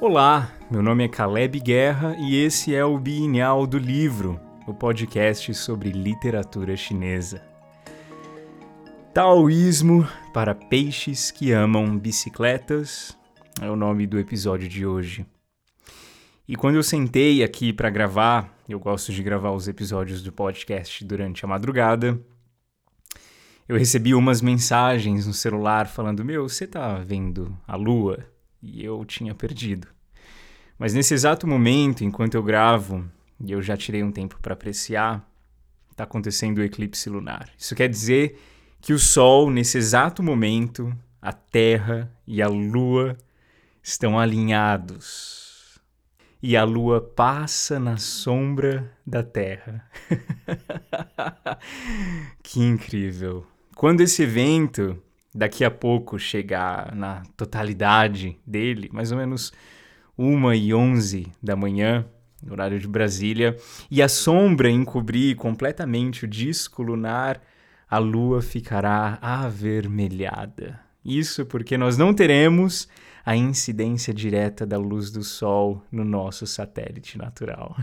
Olá, meu nome é Caleb Guerra e esse é o Bienal do Livro, o podcast sobre literatura chinesa. Taoísmo para peixes que amam bicicletas é o nome do episódio de hoje. E quando eu sentei aqui para gravar, eu gosto de gravar os episódios do podcast durante a madrugada. Eu recebi umas mensagens no celular falando: Meu, você tá vendo a lua? E eu tinha perdido. Mas nesse exato momento, enquanto eu gravo, e eu já tirei um tempo para apreciar, está acontecendo o eclipse lunar. Isso quer dizer que o Sol, nesse exato momento, a Terra e a Lua estão alinhados. E a Lua passa na sombra da Terra. que incrível! Quando esse evento daqui a pouco chegar na totalidade dele, mais ou menos uma e onze da manhã, horário de Brasília, e a sombra encobrir completamente o disco lunar, a lua ficará avermelhada. Isso porque nós não teremos a incidência direta da luz do Sol no nosso satélite natural.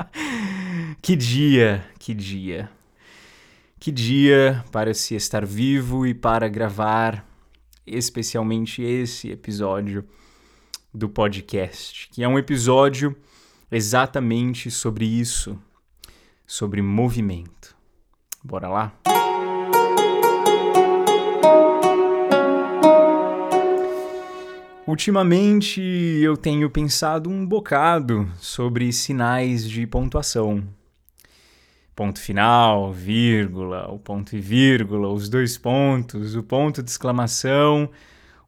que dia, que dia! Que dia para se estar vivo e para gravar especialmente esse episódio do podcast, que é um episódio exatamente sobre isso, sobre movimento. Bora lá? Ultimamente eu tenho pensado um bocado sobre sinais de pontuação ponto final, vírgula, o ponto e vírgula, os dois pontos, o ponto de exclamação,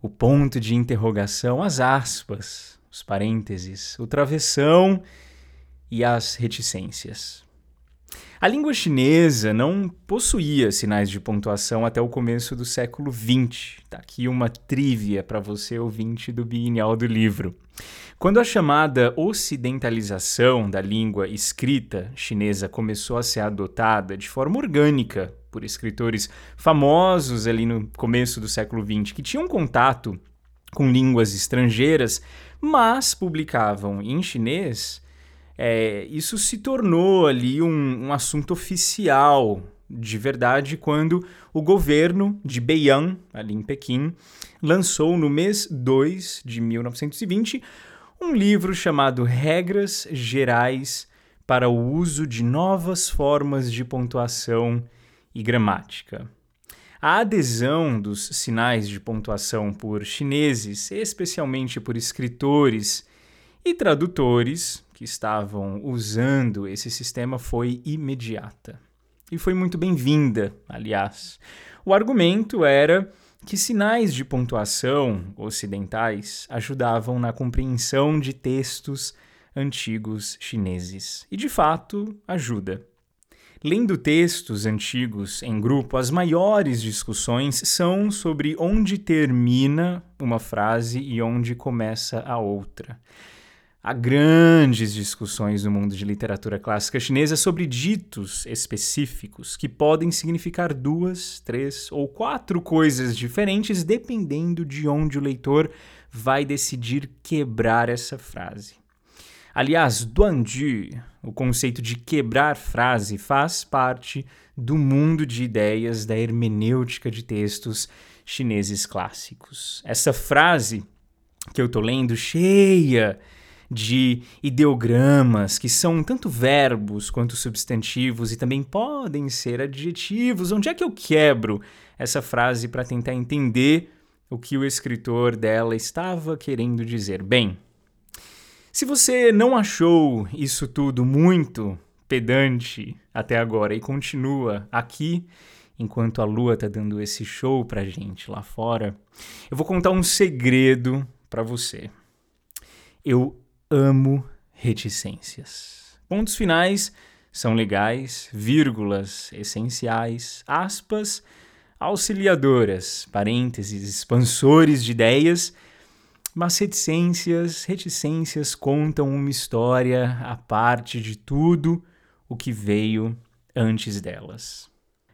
o ponto de interrogação, as aspas, os parênteses, o travessão e as reticências. A língua chinesa não possuía sinais de pontuação até o começo do século XX. Tá aqui uma trívia para você, ouvinte do Bienal do Livro. Quando a chamada ocidentalização da língua escrita chinesa começou a ser adotada de forma orgânica por escritores famosos ali no começo do século XX, que tinham contato com línguas estrangeiras, mas publicavam em chinês, é, isso se tornou ali um, um, assunto oficial de verdade quando o governo de Beiyang, ali em Pequim, lançou no mês 2 de 1920 um livro chamado Regras Gerais para o Uso de Novas Formas de Pontuação e Gramática. A adesão dos sinais de pontuação por chineses, especialmente por escritores e tradutores, que estavam usando esse sistema foi imediata. E foi muito bem-vinda, aliás. O argumento era que sinais de pontuação ocidentais ajudavam na compreensão de textos antigos chineses. E de fato, ajuda. Lendo textos antigos em grupo, as maiores discussões são sobre onde termina uma frase e onde começa a outra. Há grandes discussões no mundo de literatura clássica chinesa sobre ditos específicos que podem significar duas, três ou quatro coisas diferentes dependendo de onde o leitor vai decidir quebrar essa frase. Aliás, Duanju, o conceito de quebrar frase, faz parte do mundo de ideias da hermenêutica de textos chineses clássicos. Essa frase que eu estou lendo, cheia de ideogramas, que são tanto verbos quanto substantivos e também podem ser adjetivos. Onde é que eu quebro essa frase para tentar entender o que o escritor dela estava querendo dizer? Bem, se você não achou isso tudo muito pedante até agora e continua aqui enquanto a lua tá dando esse show pra gente lá fora, eu vou contar um segredo para você. Eu amo reticências. Pontos finais são legais, vírgulas essenciais, aspas auxiliadoras, parênteses, expansores de ideias, mas reticências, reticências contam uma história à parte de tudo o que veio antes delas.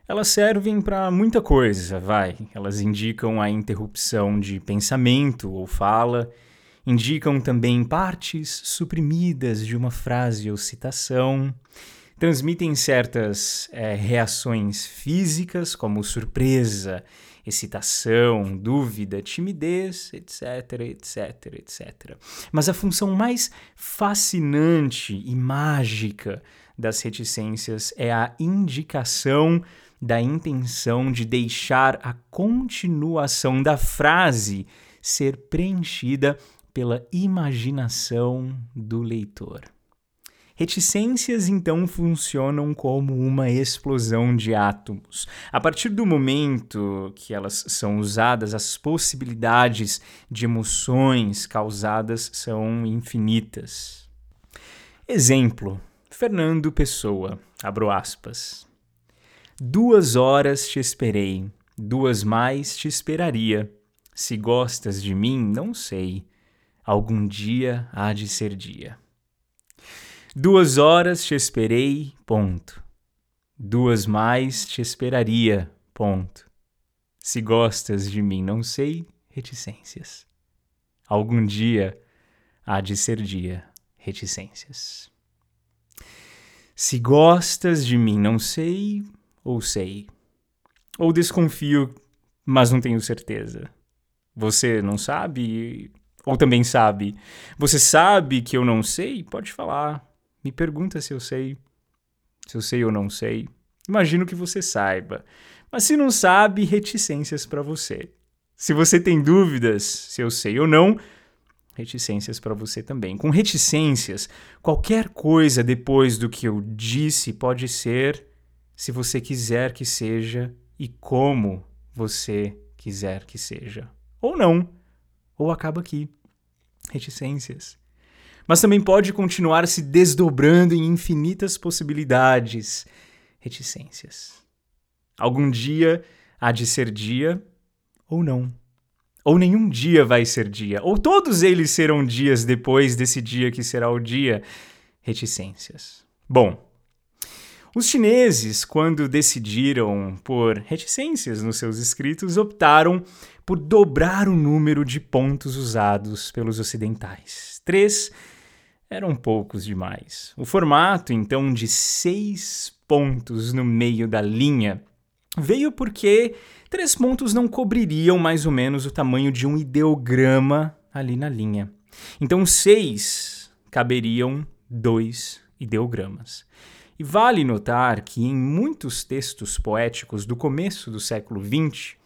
Elas servem para muita coisa, vai. Elas indicam a interrupção de pensamento ou fala indicam também partes suprimidas de uma frase ou citação, transmitem certas é, reações físicas, como surpresa, excitação, dúvida, timidez, etc, etc, etc. Mas a função mais fascinante e mágica das reticências é a indicação da intenção de deixar a continuação da frase ser preenchida pela imaginação do leitor. Reticências então funcionam como uma explosão de átomos. A partir do momento que elas são usadas, as possibilidades de emoções causadas são infinitas. Exemplo: Fernando Pessoa, abro aspas. Duas horas te esperei, duas mais te esperaria. Se gostas de mim, não sei. Algum dia há de ser dia. Duas horas te esperei, ponto. Duas mais te esperaria, ponto. Se gostas de mim, não sei, reticências. Algum dia há de ser dia, reticências. Se gostas de mim, não sei ou sei. Ou desconfio, mas não tenho certeza. Você não sabe ou também sabe. Você sabe que eu não sei? Pode falar. Me pergunta se eu sei. Se eu sei ou não sei. Imagino que você saiba. Mas se não sabe, reticências para você. Se você tem dúvidas se eu sei ou não, reticências para você também. Com reticências, qualquer coisa depois do que eu disse pode ser se você quiser que seja e como você quiser que seja. Ou não. Ou acaba aqui. Reticências. Mas também pode continuar se desdobrando em infinitas possibilidades. Reticências. Algum dia há de ser dia ou não ou nenhum dia vai ser dia, ou todos eles serão dias depois desse dia que será o dia. Reticências. Bom, os chineses, quando decidiram por reticências nos seus escritos, optaram por dobrar o número de pontos usados pelos ocidentais. Três eram poucos demais. O formato, então, de seis pontos no meio da linha veio porque Três pontos não cobririam mais ou menos o tamanho de um ideograma ali na linha. Então, seis caberiam dois ideogramas. E vale notar que em muitos textos poéticos do começo do século XX,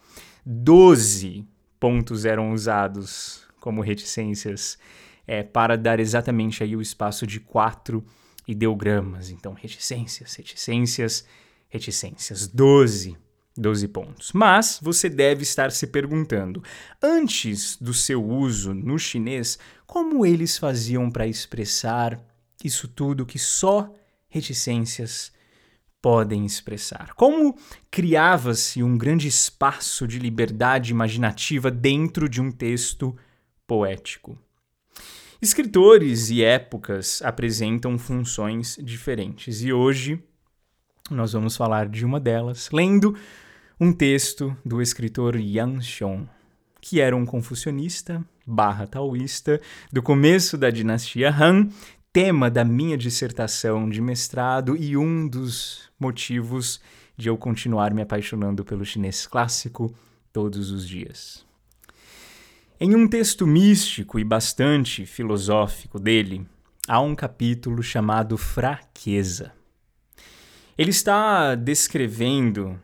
doze pontos eram usados como reticências é, para dar exatamente aí o espaço de quatro ideogramas. Então, reticências, reticências, reticências. Doze 12 pontos. Mas você deve estar se perguntando, antes do seu uso no chinês, como eles faziam para expressar isso tudo que só reticências podem expressar? Como criava-se um grande espaço de liberdade imaginativa dentro de um texto poético? Escritores e épocas apresentam funções diferentes e hoje nós vamos falar de uma delas, lendo um texto do escritor Yang Xiong, que era um confucionista barra taoísta do começo da dinastia Han, tema da minha dissertação de mestrado e um dos motivos de eu continuar me apaixonando pelo chinês clássico todos os dias. Em um texto místico e bastante filosófico dele, há um capítulo chamado Fraqueza. Ele está descrevendo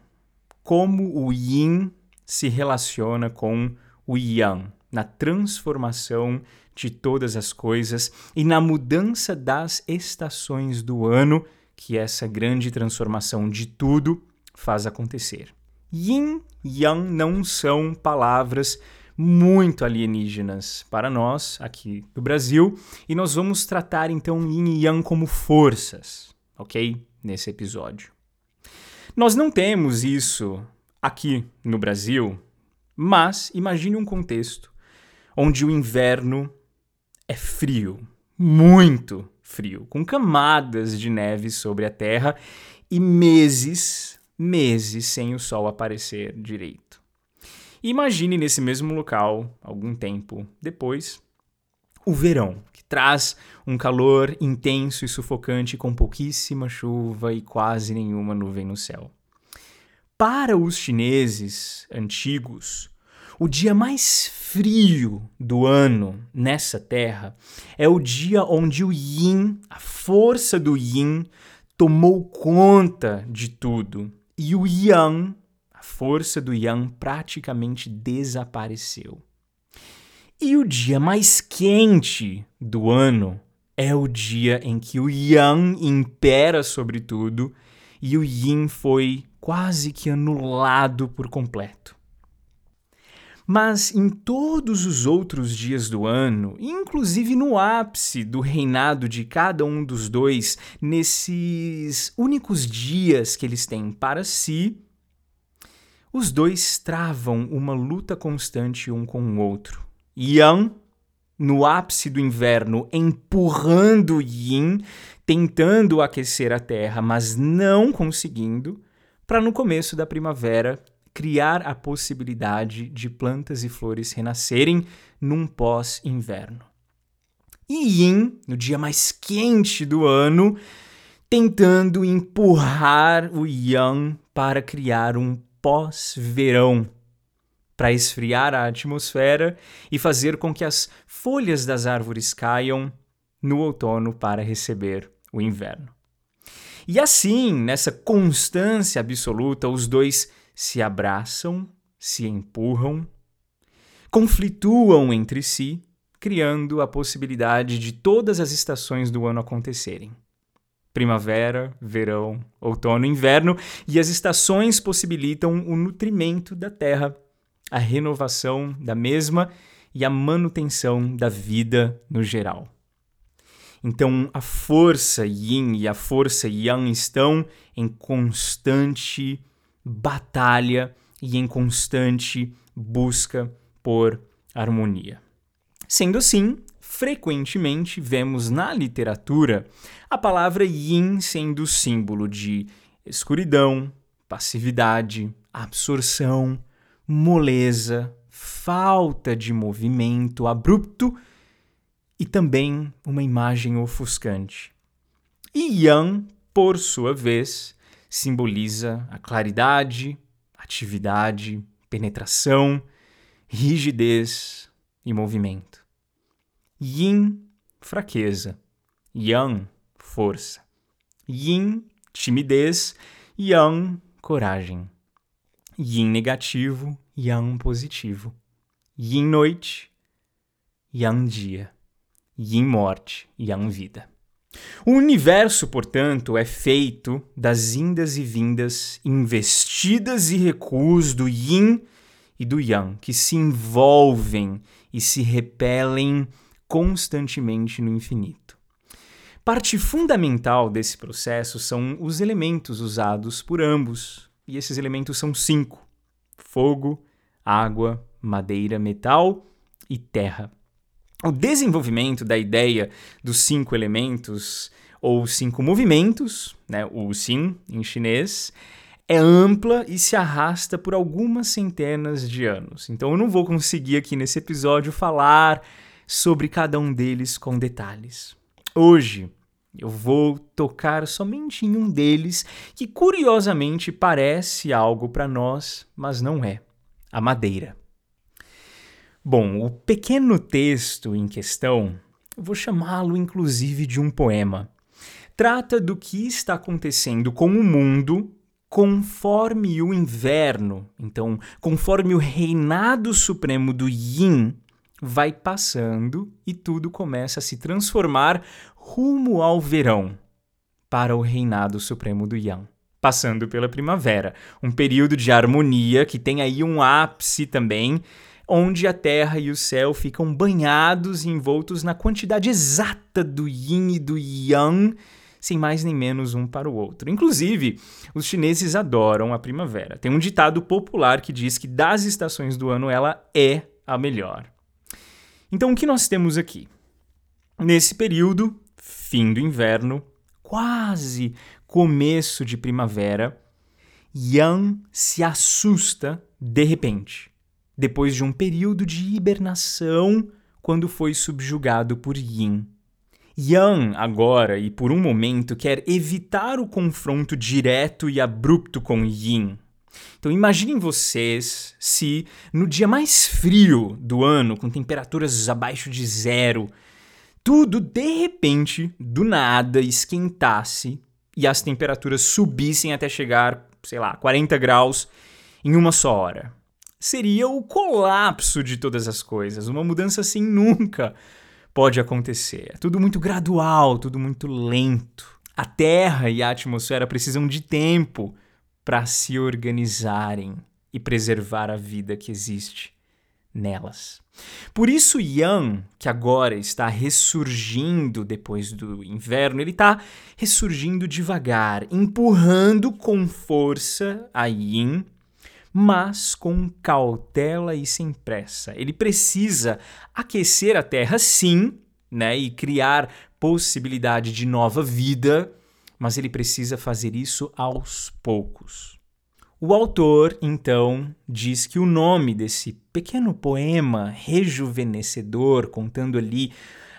como o yin se relaciona com o yang, na transformação de todas as coisas e na mudança das estações do ano que essa grande transformação de tudo faz acontecer. Yin e Yang não são palavras muito alienígenas para nós aqui do Brasil e nós vamos tratar então Yin e Yang como forças, ok? Nesse episódio. Nós não temos isso aqui no Brasil, mas imagine um contexto onde o inverno é frio, muito frio, com camadas de neve sobre a terra e meses, meses sem o sol aparecer direito. imagine nesse mesmo local, algum tempo depois, o verão, que traz um calor intenso e sufocante com pouquíssima chuva e quase nenhuma nuvem no céu. Para os chineses antigos, o dia mais frio do ano nessa terra é o dia onde o yin, a força do yin, tomou conta de tudo e o yang, a força do yang, praticamente desapareceu. E o dia mais quente do ano é o dia em que o yang impera sobre tudo e o yin foi quase que anulado por completo. Mas em todos os outros dias do ano, inclusive no ápice do reinado de cada um dos dois, nesses únicos dias que eles têm para si, os dois travam uma luta constante um com o outro. Yang, no ápice do inverno, empurrando Yin, tentando aquecer a terra, mas não conseguindo, para no começo da primavera criar a possibilidade de plantas e flores renascerem num pós-inverno. E Yin, no dia mais quente do ano, tentando empurrar o Yang para criar um pós-verão, para esfriar a atmosfera e fazer com que as folhas das árvores caiam no outono para receber o inverno. E assim, nessa constância absoluta, os dois se abraçam, se empurram, conflituam entre si, criando a possibilidade de todas as estações do ano acontecerem. Primavera, verão, outono, inverno, e as estações possibilitam o nutrimento da terra, a renovação da mesma e a manutenção da vida no geral. Então, a força yin e a força yang estão em constante batalha e em constante busca por harmonia. Sendo assim, frequentemente vemos na literatura a palavra yin sendo símbolo de escuridão, passividade, absorção, moleza, falta de movimento abrupto e também uma imagem ofuscante. E Yang, por sua vez, simboliza a claridade, atividade, penetração, rigidez e movimento. Yin, fraqueza. Yang, força. Yin, timidez. Yang, coragem. Yin negativo, Yang positivo. Yin noite, Yang dia. Yin morte, Yang vida. O universo, portanto, é feito das indas e vindas, investidas e recuos do yin e do yang, que se envolvem e se repelem constantemente no infinito. Parte fundamental desse processo são os elementos usados por ambos, e esses elementos são cinco: fogo, água, madeira, metal e terra. O desenvolvimento da ideia dos cinco elementos ou cinco movimentos, né, o Xin em chinês, é ampla e se arrasta por algumas centenas de anos. Então eu não vou conseguir aqui nesse episódio falar sobre cada um deles com detalhes. Hoje eu vou tocar somente em um deles que curiosamente parece algo para nós, mas não é: a madeira. Bom, o pequeno texto em questão, vou chamá-lo inclusive de um poema, trata do que está acontecendo com o mundo conforme o inverno, então, conforme o reinado supremo do Yin vai passando e tudo começa a se transformar rumo ao verão, para o reinado supremo do Yang passando pela primavera, um período de harmonia que tem aí um ápice também onde a terra e o céu ficam banhados e envoltos na quantidade exata do yin e do yang, sem mais nem menos um para o outro. Inclusive, os chineses adoram a primavera. Tem um ditado popular que diz que das estações do ano ela é a melhor. Então, o que nós temos aqui? Nesse período, fim do inverno, quase começo de primavera, Yang se assusta de repente depois de um período de hibernação quando foi subjugado por Yin. Yang, agora e por um momento, quer evitar o confronto direto e abrupto com Yin. Então imaginem vocês se no dia mais frio do ano, com temperaturas abaixo de zero, tudo de repente, do nada, esquentasse e as temperaturas subissem até chegar, sei lá, 40 graus em uma só hora. Seria o colapso de todas as coisas. Uma mudança assim nunca pode acontecer. É tudo muito gradual, tudo muito lento. A Terra e a atmosfera precisam de tempo para se organizarem e preservar a vida que existe nelas. Por isso, Yang, que agora está ressurgindo depois do inverno, ele está ressurgindo devagar, empurrando com força a Yin, mas com cautela e sem pressa. Ele precisa aquecer a Terra, sim, né, e criar possibilidade de nova vida, mas ele precisa fazer isso aos poucos. O autor, então, diz que o nome desse pequeno poema rejuvenescedor, contando ali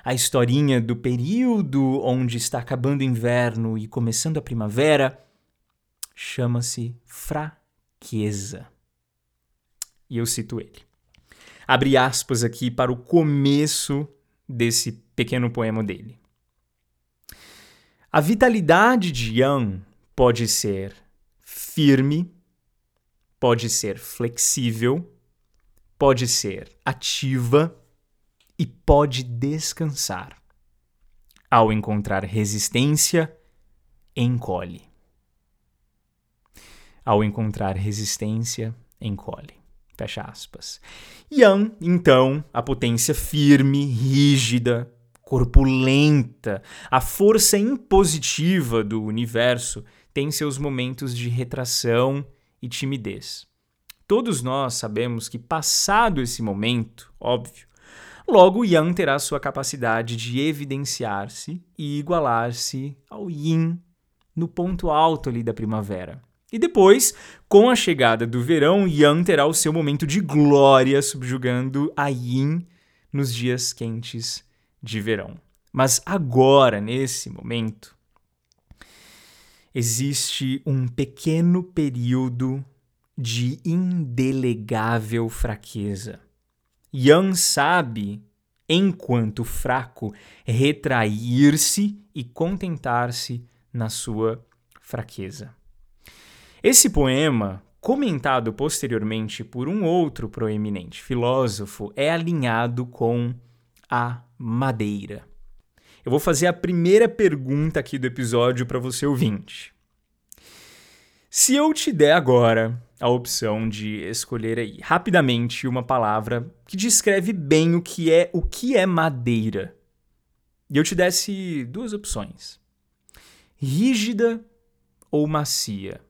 a historinha do período onde está acabando o inverno e começando a primavera, chama-se Fraqueza. E eu cito ele. Abre aspas aqui para o começo desse pequeno poema dele. A vitalidade de Yang pode ser firme pode ser flexível, pode ser ativa e pode descansar. Ao encontrar resistência, encolhe. Ao encontrar resistência, encolhe. Fecha aspas. Yang, então, a potência firme, rígida, corpulenta, a força impositiva do universo tem seus momentos de retração e timidez. Todos nós sabemos que, passado esse momento, óbvio, logo Yang terá sua capacidade de evidenciar-se e igualar-se ao Yin no ponto alto ali da primavera. E depois, com a chegada do verão, Yang terá o seu momento de glória subjugando a Yin nos dias quentes de verão. Mas agora, nesse momento, existe um pequeno período de indelegável fraqueza. Yang sabe, enquanto fraco, retrair-se e contentar-se na sua fraqueza. Esse poema, comentado posteriormente por um outro proeminente filósofo, é alinhado com a madeira. Eu vou fazer a primeira pergunta aqui do episódio para você ouvinte. Se eu te der agora a opção de escolher aí rapidamente uma palavra que descreve bem o que é o que é madeira, e eu te desse duas opções: rígida ou macia,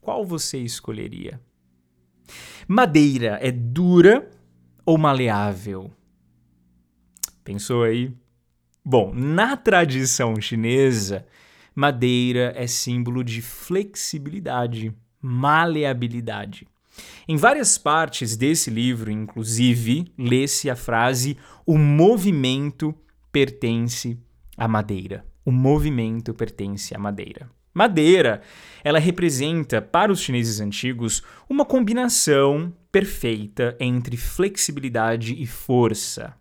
qual você escolheria? Madeira é dura ou maleável? Pensou aí? Bom, na tradição chinesa, madeira é símbolo de flexibilidade, maleabilidade. Em várias partes desse livro, inclusive, lê-se a frase: o movimento pertence à madeira. O movimento pertence à madeira. Madeira, ela representa para os chineses antigos uma combinação perfeita entre flexibilidade e força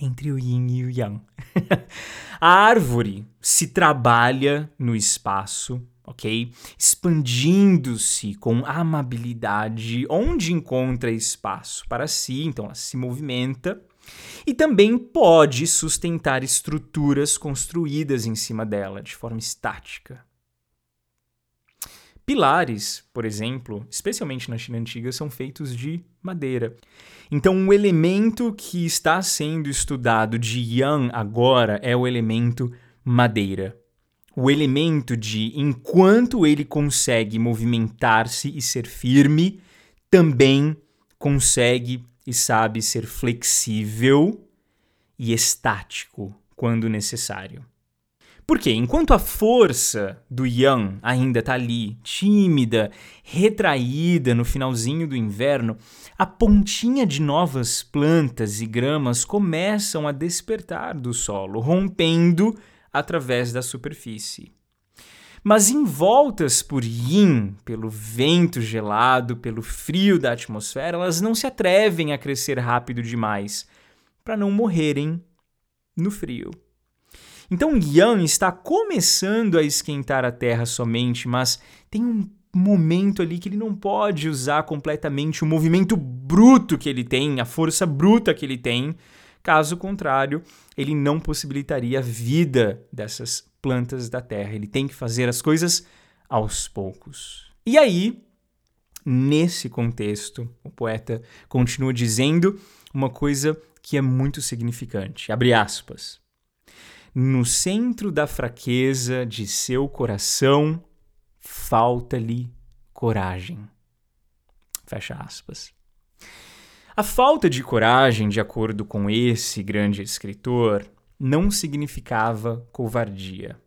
entre o yin e o yang. a árvore se trabalha no espaço, ok? Expandindo-se com amabilidade onde encontra espaço para si, então ela se movimenta. E também pode sustentar estruturas construídas em cima dela de forma estática. Pilares, por exemplo, especialmente na China antiga, são feitos de madeira. Então, o elemento que está sendo estudado de Yang agora é o elemento madeira. O elemento de enquanto ele consegue movimentar-se e ser firme, também consegue e sabe ser flexível e estático quando necessário. Porque enquanto a força do Yang ainda está ali, tímida, retraída no finalzinho do inverno, a pontinha de novas plantas e gramas começam a despertar do solo, rompendo através da superfície. Mas envoltas por yin, pelo vento gelado, pelo frio da atmosfera, elas não se atrevem a crescer rápido demais para não morrerem no frio. Então Yang está começando a esquentar a Terra somente, mas tem um momento ali que ele não pode usar completamente o movimento bruto que ele tem, a força bruta que ele tem. Caso contrário, ele não possibilitaria a vida dessas plantas da terra. Ele tem que fazer as coisas aos poucos. E aí, nesse contexto, o poeta continua dizendo uma coisa que é muito significante. Abre aspas. No centro da fraqueza de seu coração, falta-lhe coragem. Fecha aspas. A falta de coragem, de acordo com esse grande escritor, não significava covardia.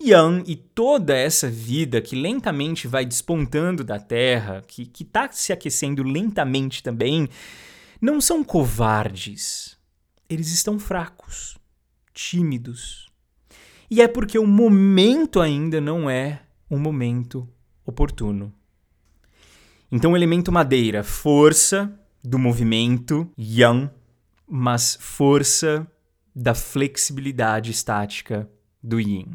Yan e toda essa vida que lentamente vai despontando da Terra, que está se aquecendo lentamente também, não são covardes. Eles estão fracos, tímidos. E é porque o momento ainda não é um momento oportuno. Então, o elemento madeira, força do movimento, yang, mas força da flexibilidade estática do yin.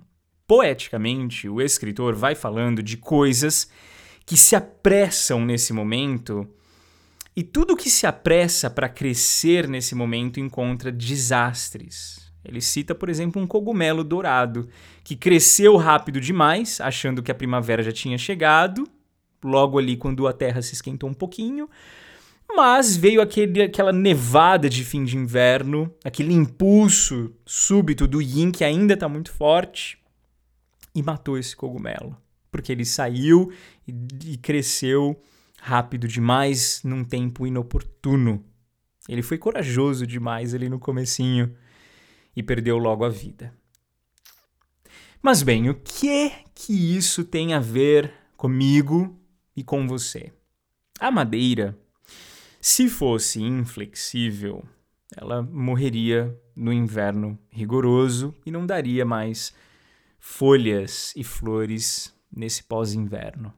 Poeticamente, o escritor vai falando de coisas que se apressam nesse momento, e tudo que se apressa para crescer nesse momento encontra desastres. Ele cita, por exemplo, um cogumelo dourado que cresceu rápido demais, achando que a primavera já tinha chegado, logo ali quando a terra se esquentou um pouquinho, mas veio aquele, aquela nevada de fim de inverno, aquele impulso súbito do yin que ainda está muito forte e matou esse cogumelo. Porque ele saiu e, e cresceu rápido demais num tempo inoportuno. Ele foi corajoso demais ali no comecinho e perdeu logo a vida. Mas bem, o que que isso tem a ver comigo e com você? A madeira se fosse inflexível, ela morreria no inverno rigoroso e não daria mais folhas e flores nesse pós-inverno.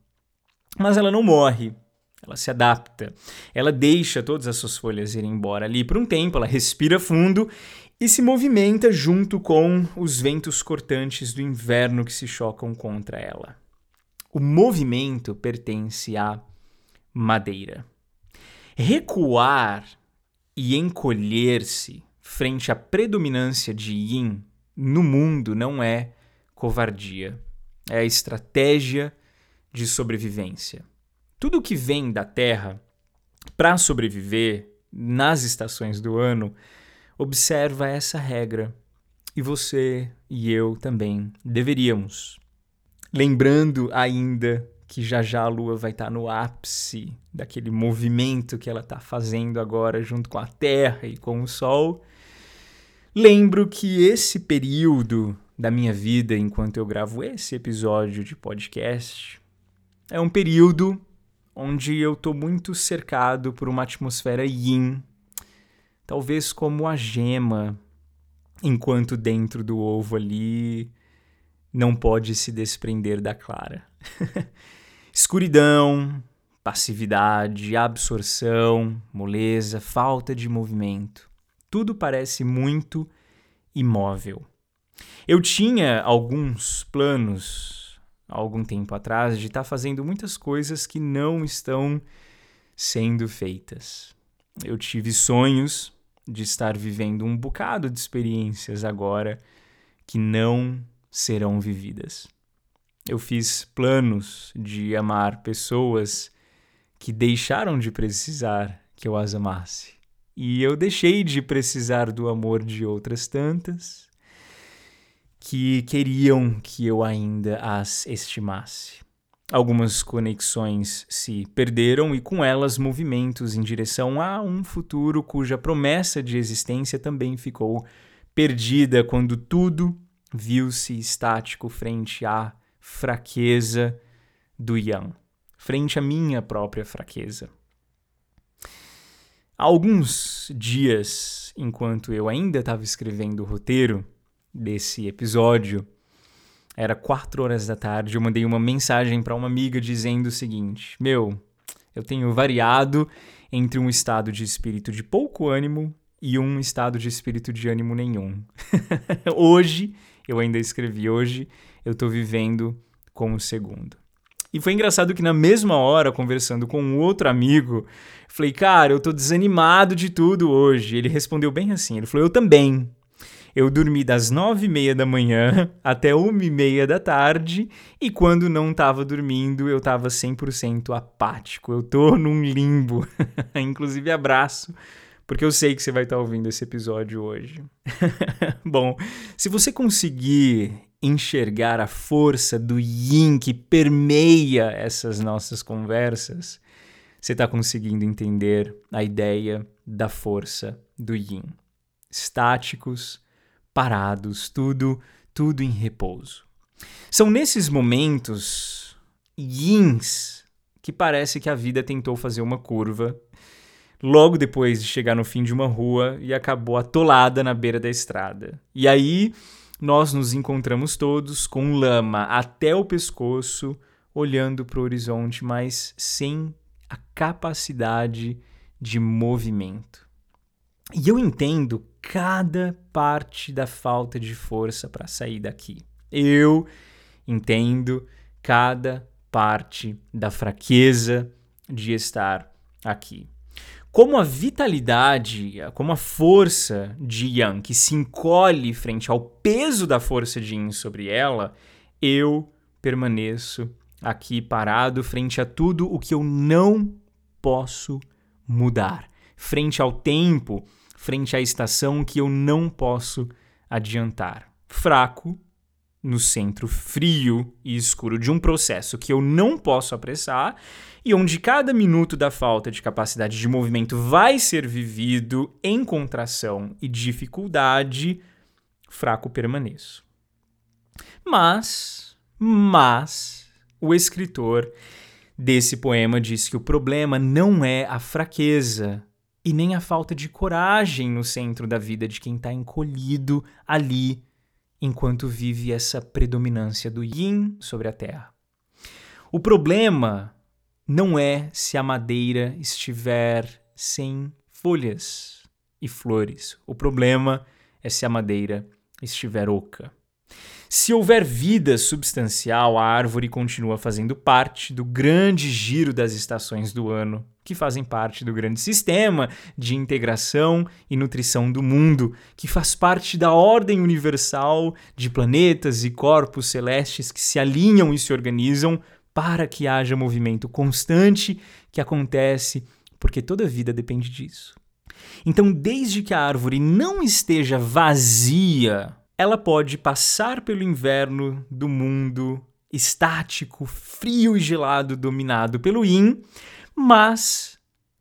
Mas ela não morre, ela se adapta. Ela deixa todas as suas folhas irem embora ali por um tempo, ela respira fundo e se movimenta junto com os ventos cortantes do inverno que se chocam contra ela. O movimento pertence à madeira. Recuar e encolher-se frente à predominância de yin no mundo não é covardia, é a estratégia de sobrevivência. Tudo que vem da Terra para sobreviver nas estações do ano observa essa regra e você e eu também deveríamos. Lembrando ainda que já já a Lua vai estar tá no ápice daquele movimento que ela está fazendo agora junto com a Terra e com o Sol. Lembro que esse período da minha vida, enquanto eu gravo esse episódio de podcast, é um período onde eu estou muito cercado por uma atmosfera yin, talvez como a gema, enquanto dentro do ovo ali não pode se desprender da clara. Escuridão, passividade, absorção, moleza, falta de movimento. Tudo parece muito imóvel. Eu tinha alguns planos há algum tempo atrás de estar tá fazendo muitas coisas que não estão sendo feitas. Eu tive sonhos de estar vivendo um bocado de experiências agora que não serão vividas. Eu fiz planos de amar pessoas que deixaram de precisar que eu as amasse. E eu deixei de precisar do amor de outras tantas que queriam que eu ainda as estimasse. Algumas conexões se perderam e com elas movimentos em direção a um futuro cuja promessa de existência também ficou perdida quando tudo viu-se estático frente à fraqueza do Yang, frente à minha própria fraqueza. Há alguns dias, enquanto eu ainda estava escrevendo o roteiro desse episódio, era quatro horas da tarde, eu mandei uma mensagem para uma amiga dizendo o seguinte: Meu, eu tenho variado entre um estado de espírito de pouco ânimo e um estado de espírito de ânimo nenhum. hoje, eu ainda escrevi hoje, eu estou vivendo com o segundo. E foi engraçado que na mesma hora, conversando com um outro amigo, falei, cara, eu tô desanimado de tudo hoje. Ele respondeu bem assim, ele falou, eu também. Eu dormi das nove e meia da manhã até uma e meia da tarde e quando não tava dormindo eu tava 100% apático. Eu tô num limbo. Inclusive abraço porque eu sei que você vai estar ouvindo esse episódio hoje. Bom, se você conseguir enxergar a força do yin que permeia essas nossas conversas, você está conseguindo entender a ideia da força do yin. Estáticos, parados, tudo, tudo em repouso. São nesses momentos yins que parece que a vida tentou fazer uma curva logo depois de chegar no fim de uma rua e acabou atolada na beira da estrada. E aí nós nos encontramos todos com lama até o pescoço, olhando para o horizonte, mas sem a capacidade de movimento. E eu entendo cada parte da falta de força para sair daqui. Eu entendo cada parte da fraqueza de estar aqui como a vitalidade, como a força de Yang que se encolhe frente ao peso da força de Yin sobre ela, eu permaneço aqui parado frente a tudo o que eu não posso mudar, frente ao tempo, frente à estação que eu não posso adiantar. Fraco, no centro frio e escuro de um processo que eu não posso apressar e onde cada minuto da falta de capacidade de movimento vai ser vivido em contração e dificuldade, fraco permaneço. Mas, mas, o escritor desse poema diz que o problema não é a fraqueza e nem a falta de coragem no centro da vida de quem está encolhido ali enquanto vive essa predominância do yin sobre a terra. O problema não é se a madeira estiver sem folhas e flores. O problema é se a madeira estiver oca. Se houver vida substancial, a árvore continua fazendo parte do grande giro das estações do ano, que fazem parte do grande sistema de integração e nutrição do mundo, que faz parte da ordem universal de planetas e corpos celestes que se alinham e se organizam para que haja movimento constante que acontece porque toda vida depende disso. Então, desde que a árvore não esteja vazia ela pode passar pelo inverno do mundo estático, frio e gelado dominado pelo Yin, mas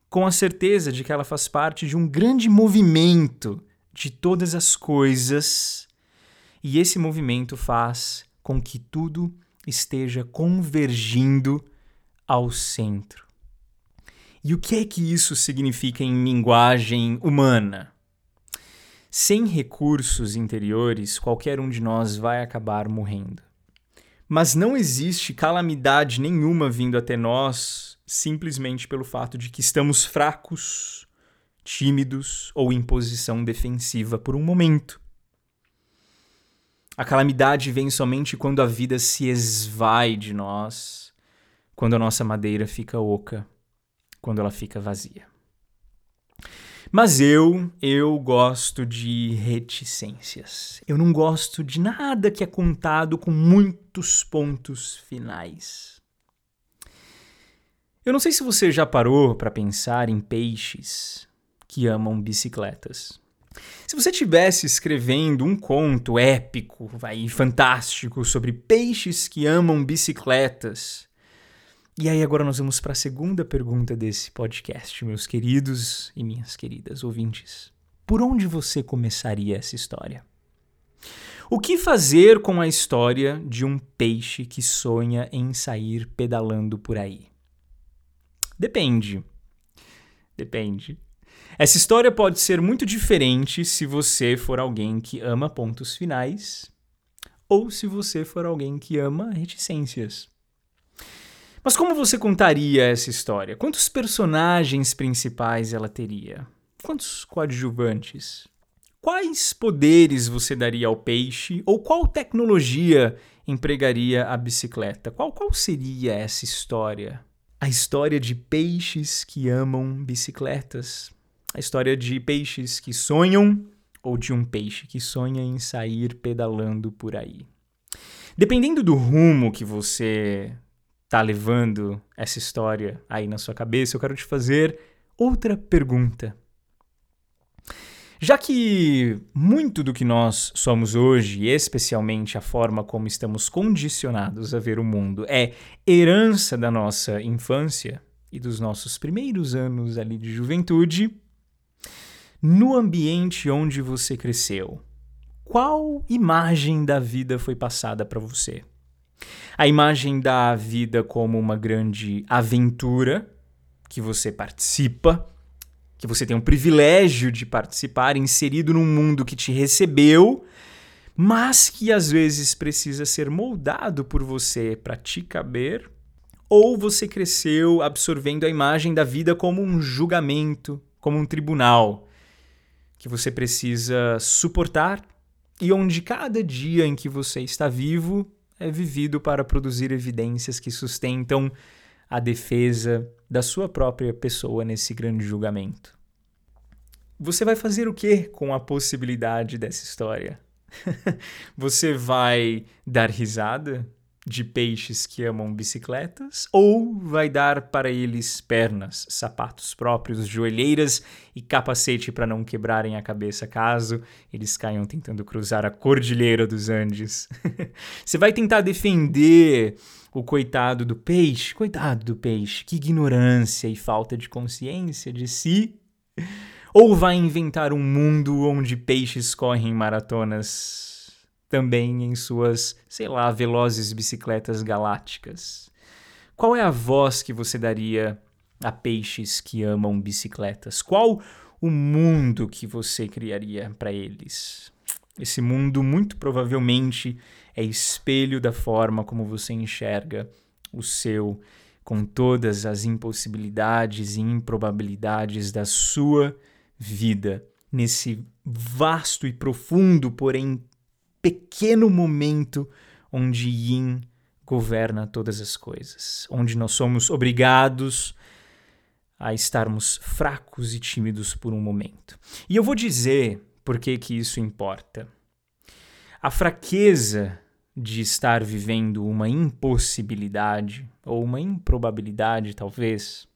com a certeza de que ela faz parte de um grande movimento de todas as coisas, e esse movimento faz com que tudo esteja convergindo ao centro. E o que é que isso significa em linguagem humana? Sem recursos interiores, qualquer um de nós vai acabar morrendo. Mas não existe calamidade nenhuma vindo até nós simplesmente pelo fato de que estamos fracos, tímidos ou em posição defensiva por um momento. A calamidade vem somente quando a vida se esvai de nós, quando a nossa madeira fica oca, quando ela fica vazia. Mas eu, eu gosto de reticências. Eu não gosto de nada que é contado com muitos pontos finais. Eu não sei se você já parou para pensar em peixes que amam bicicletas. Se você tivesse escrevendo um conto épico, vai, fantástico sobre peixes que amam bicicletas, e aí agora nós vamos para a segunda pergunta desse podcast, meus queridos e minhas queridas ouvintes. Por onde você começaria essa história? O que fazer com a história de um peixe que sonha em sair pedalando por aí? Depende. Depende. Essa história pode ser muito diferente se você for alguém que ama pontos finais ou se você for alguém que ama reticências. Mas como você contaria essa história? Quantos personagens principais ela teria? Quantos coadjuvantes? Quais poderes você daria ao peixe ou qual tecnologia empregaria a bicicleta? Qual, qual seria essa história? A história de peixes que amam bicicletas. A história de peixes que sonham ou de um peixe que sonha em sair pedalando por aí. Dependendo do rumo que você está levando essa história aí na sua cabeça, eu quero te fazer outra pergunta. Já que muito do que nós somos hoje, especialmente a forma como estamos condicionados a ver o mundo, é herança da nossa infância e dos nossos primeiros anos ali de juventude, no ambiente onde você cresceu, qual imagem da vida foi passada para você? A imagem da vida como uma grande aventura que você participa, que você tem o privilégio de participar, inserido num mundo que te recebeu, mas que às vezes precisa ser moldado por você para te caber, ou você cresceu absorvendo a imagem da vida como um julgamento, como um tribunal, que você precisa suportar e onde cada dia em que você está vivo é vivido para produzir evidências que sustentam a defesa da sua própria pessoa nesse grande julgamento. Você vai fazer o que com a possibilidade dessa história? Você vai dar risada de peixes que amam bicicletas ou vai dar para eles pernas, sapatos próprios, joelheiras e capacete para não quebrarem a cabeça caso eles caiam tentando cruzar a cordilheira dos Andes? Você vai tentar defender o coitado do peixe, coitado do peixe, que ignorância e falta de consciência de si. Ou vai inventar um mundo onde peixes correm maratonas também em suas, sei lá, velozes bicicletas galácticas? Qual é a voz que você daria a peixes que amam bicicletas? Qual o mundo que você criaria para eles? Esse mundo muito provavelmente é espelho da forma como você enxerga o seu, com todas as impossibilidades e improbabilidades da sua vida, nesse vasto e profundo, porém pequeno momento onde Yin governa todas as coisas, onde nós somos obrigados a estarmos fracos e tímidos por um momento. E eu vou dizer por que, que isso importa. A fraqueza de estar vivendo uma impossibilidade ou uma improbabilidade, talvez,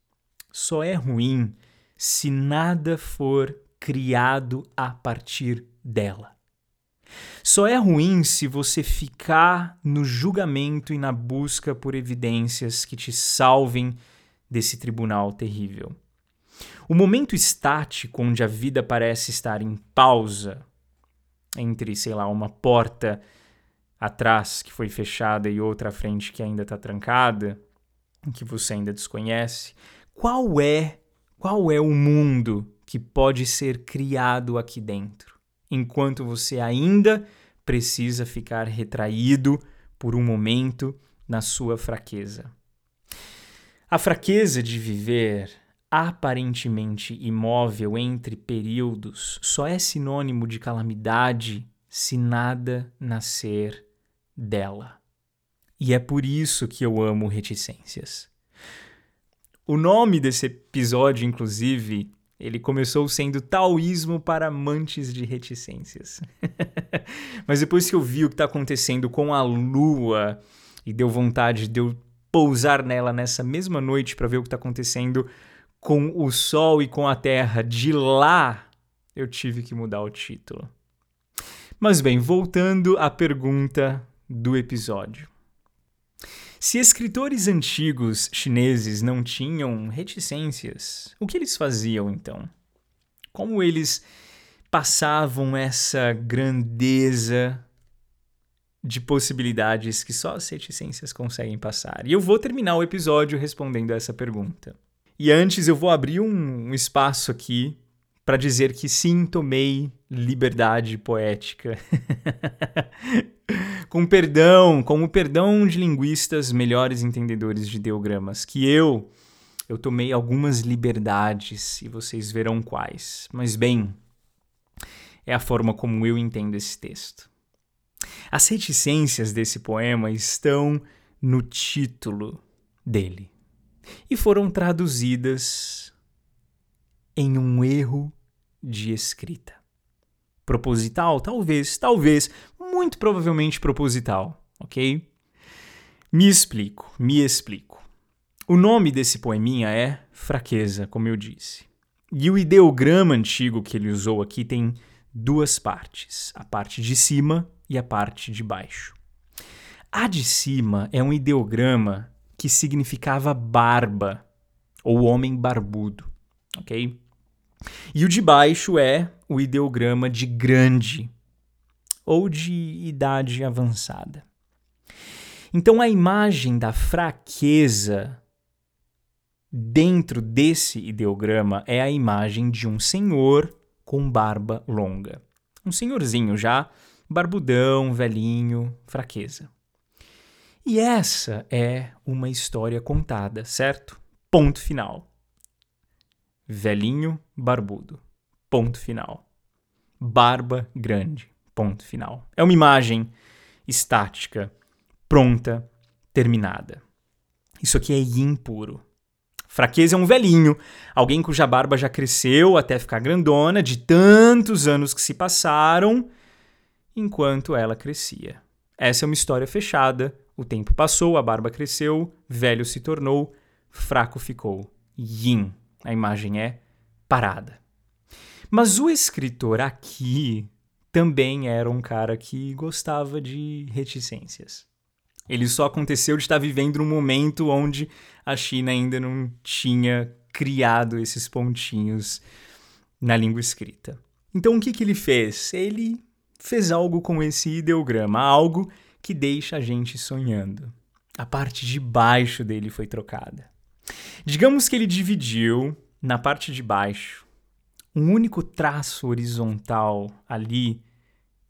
só é ruim se nada for criado a partir dela. Só é ruim se você ficar no julgamento e na busca por evidências que te salvem desse tribunal terrível. O momento estático onde a vida parece estar em pausa, entre, sei lá, uma porta atrás que foi fechada e outra à frente que ainda está trancada, que você ainda desconhece, qual é qual é o mundo que pode ser criado aqui dentro, enquanto você ainda precisa ficar retraído por um momento na sua fraqueza. A fraqueza de viver aparentemente imóvel entre períodos só é sinônimo de calamidade se nada nascer dela. E é por isso que eu amo reticências. O nome desse episódio, inclusive, ele começou sendo Taoísmo para amantes de reticências. Mas depois que eu vi o que está acontecendo com a Lua e deu vontade de eu pousar nela nessa mesma noite para ver o que está acontecendo com o Sol e com a Terra de lá, eu tive que mudar o título. Mas bem, voltando à pergunta do episódio. Se escritores antigos chineses não tinham reticências, o que eles faziam então? Como eles passavam essa grandeza de possibilidades que só as reticências conseguem passar. E eu vou terminar o episódio respondendo essa pergunta. E antes eu vou abrir um, espaço aqui para dizer que sim, tomei liberdade poética. com perdão, com o perdão de linguistas melhores entendedores de ideogramas, que eu eu tomei algumas liberdades e vocês verão quais. Mas bem, é a forma como eu entendo esse texto. As reticências desse poema estão no título dele e foram traduzidas em um erro de escrita. Proposital? Talvez, talvez, muito provavelmente proposital, ok? Me explico, me explico. O nome desse poeminha é Fraqueza, como eu disse. E o ideograma antigo que ele usou aqui tem duas partes, a parte de cima e a parte de baixo. A de cima é um ideograma que significava barba ou homem barbudo, ok? E o de baixo é o ideograma de grande ou de idade avançada. Então a imagem da fraqueza dentro desse ideograma é a imagem de um senhor com barba longa. Um senhorzinho já, barbudão, velhinho, fraqueza. E essa é uma história contada, certo? Ponto final. Velhinho, barbudo. Ponto final. Barba grande. Ponto final. É uma imagem estática, pronta, terminada. Isso aqui é impuro. Fraqueza é um velhinho, alguém cuja barba já cresceu até ficar grandona, de tantos anos que se passaram, enquanto ela crescia. Essa é uma história fechada. O tempo passou, a barba cresceu, velho se tornou, fraco ficou. Yin. A imagem é parada. Mas o escritor aqui também era um cara que gostava de reticências. Ele só aconteceu de estar vivendo num momento onde a China ainda não tinha criado esses pontinhos na língua escrita. Então o que, que ele fez? Ele fez algo com esse ideograma, algo que deixa a gente sonhando. A parte de baixo dele foi trocada. Digamos que ele dividiu na parte de baixo um único traço horizontal ali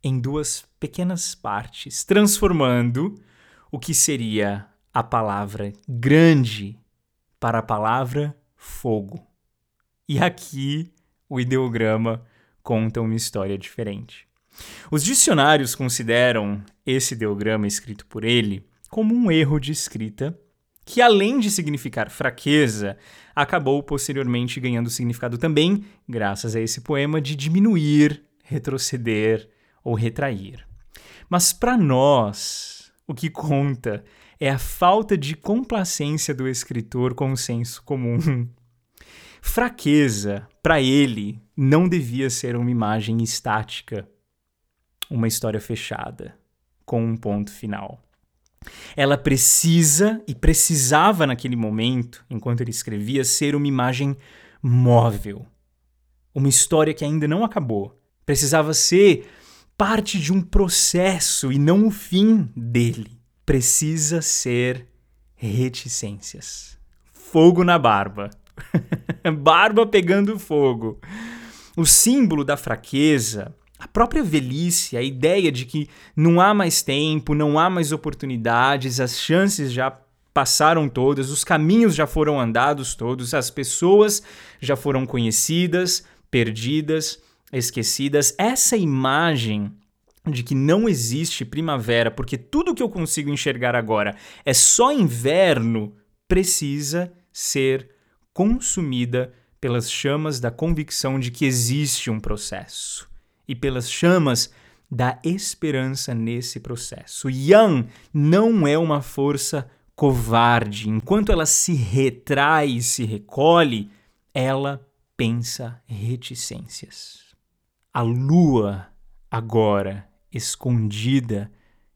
em duas pequenas partes, transformando o que seria a palavra grande para a palavra fogo. E aqui o ideograma conta uma história diferente. Os dicionários consideram esse ideograma escrito por ele como um erro de escrita que, além de significar fraqueza, acabou posteriormente ganhando significado também, graças a esse poema, de diminuir, retroceder ou retrair. Mas para nós, o que conta é a falta de complacência do escritor com o senso comum. Fraqueza, para ele, não devia ser uma imagem estática, uma história fechada, com um ponto final. Ela precisa e precisava naquele momento, enquanto ele escrevia, ser uma imagem móvel. Uma história que ainda não acabou. Precisava ser parte de um processo e não o fim dele. Precisa ser reticências. Fogo na barba. barba pegando fogo. O símbolo da fraqueza, a própria velhice, a ideia de que não há mais tempo, não há mais oportunidades, as chances já passaram todas, os caminhos já foram andados todos, as pessoas já foram conhecidas, perdidas esquecidas, essa imagem de que não existe primavera, porque tudo que eu consigo enxergar agora é só inverno, precisa ser consumida pelas chamas da convicção de que existe um processo e pelas chamas da esperança nesse processo. Yang não é uma força covarde. Enquanto ela se retrai e se recolhe, ela pensa reticências. A lua, agora escondida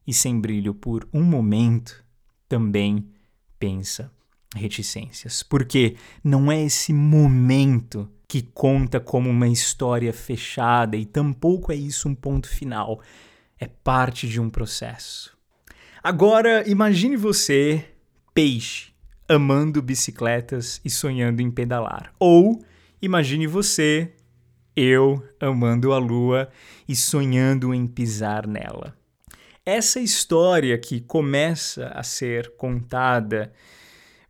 e sem brilho por um momento, também pensa reticências. Porque não é esse momento que conta como uma história fechada e tampouco é isso um ponto final. é parte de um processo. Agora, imagine você, peixe, amando bicicletas e sonhando em pedalar. Ou imagine você, eu, amando a lua e sonhando em pisar nela. Essa história que começa a ser contada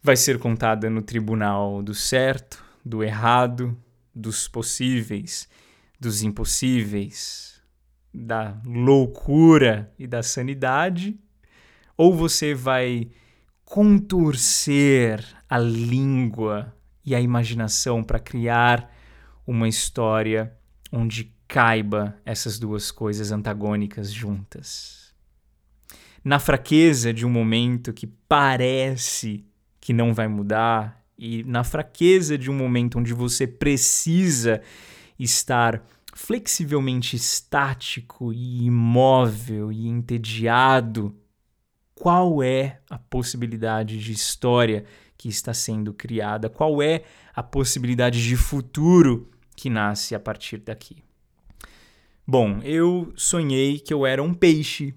vai ser contada no tribunal do certo, do errado, dos possíveis, dos impossíveis, da loucura e da sanidade, ou você vai contorcer a língua e a imaginação para criar uma história onde caiba essas duas coisas antagônicas juntas. Na fraqueza de um momento que parece que não vai mudar e na fraqueza de um momento onde você precisa estar flexivelmente estático e imóvel e entediado qual é a possibilidade de história que está sendo criada, qual é a possibilidade de futuro que nasce a partir daqui. Bom, eu sonhei que eu era um peixe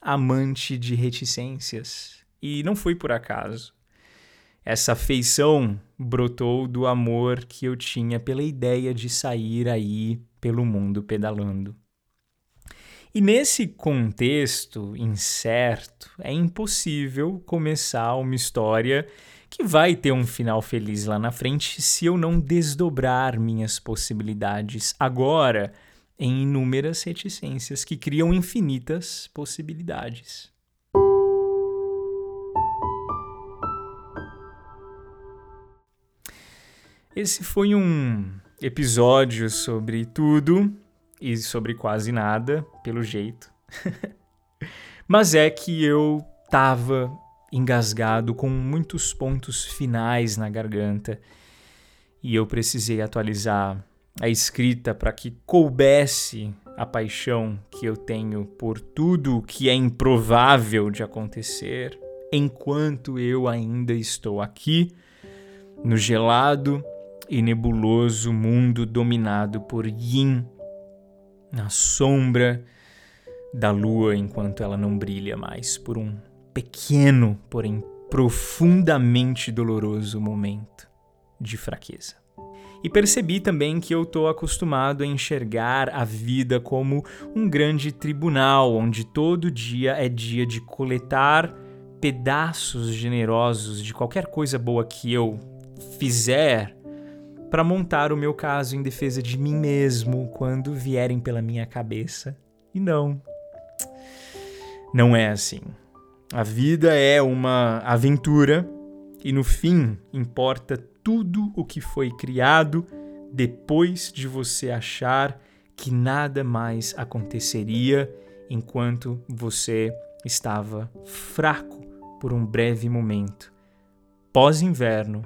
amante de reticências e não foi por acaso. Essa afeição brotou do amor que eu tinha pela ideia de sair aí pelo mundo pedalando. E nesse contexto incerto, é impossível começar uma história que vai ter um final feliz lá na frente se eu não desdobrar minhas possibilidades agora em inúmeras reticências que criam infinitas possibilidades. Esse foi um episódio sobre tudo e sobre quase nada, pelo jeito. Mas é que eu tava engasgado com muitos pontos finais na garganta e eu precisei atualizar a escrita para que coubesse a paixão que eu tenho por tudo que é improvável de acontecer enquanto eu ainda estou aqui no gelado e nebuloso mundo dominado por Yin na sombra da lua enquanto ela não brilha mais por um pequeno, porém profundamente doloroso momento de fraqueza. E percebi também que eu estou acostumado a enxergar a vida como um grande tribunal, onde todo dia é dia de coletar pedaços generosos de qualquer coisa boa que eu fizer para montar o meu caso em defesa de mim mesmo quando vierem pela minha cabeça. E não. Não é assim. A vida é uma aventura e no fim importa tudo o que foi criado depois de você achar que nada mais aconteceria enquanto você estava fraco por um breve momento. Pós-inverno,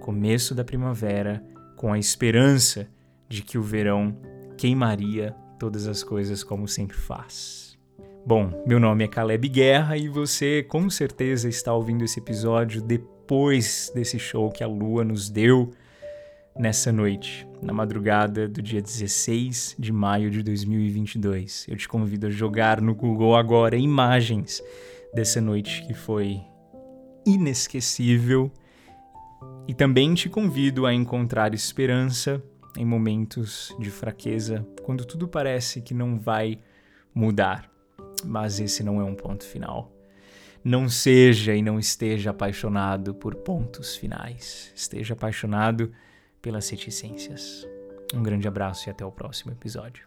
começo da primavera, com a esperança de que o verão queimaria todas as coisas como sempre faz. Bom, meu nome é Caleb Guerra e você com certeza está ouvindo esse episódio depois desse show que a lua nos deu nessa noite, na madrugada do dia 16 de maio de 2022. Eu te convido a jogar no Google agora imagens dessa noite que foi inesquecível e também te convido a encontrar esperança em momentos de fraqueza, quando tudo parece que não vai mudar. Mas esse não é um ponto final. Não seja e não esteja apaixonado por pontos finais. Esteja apaixonado pelas reticências. Um grande abraço e até o próximo episódio.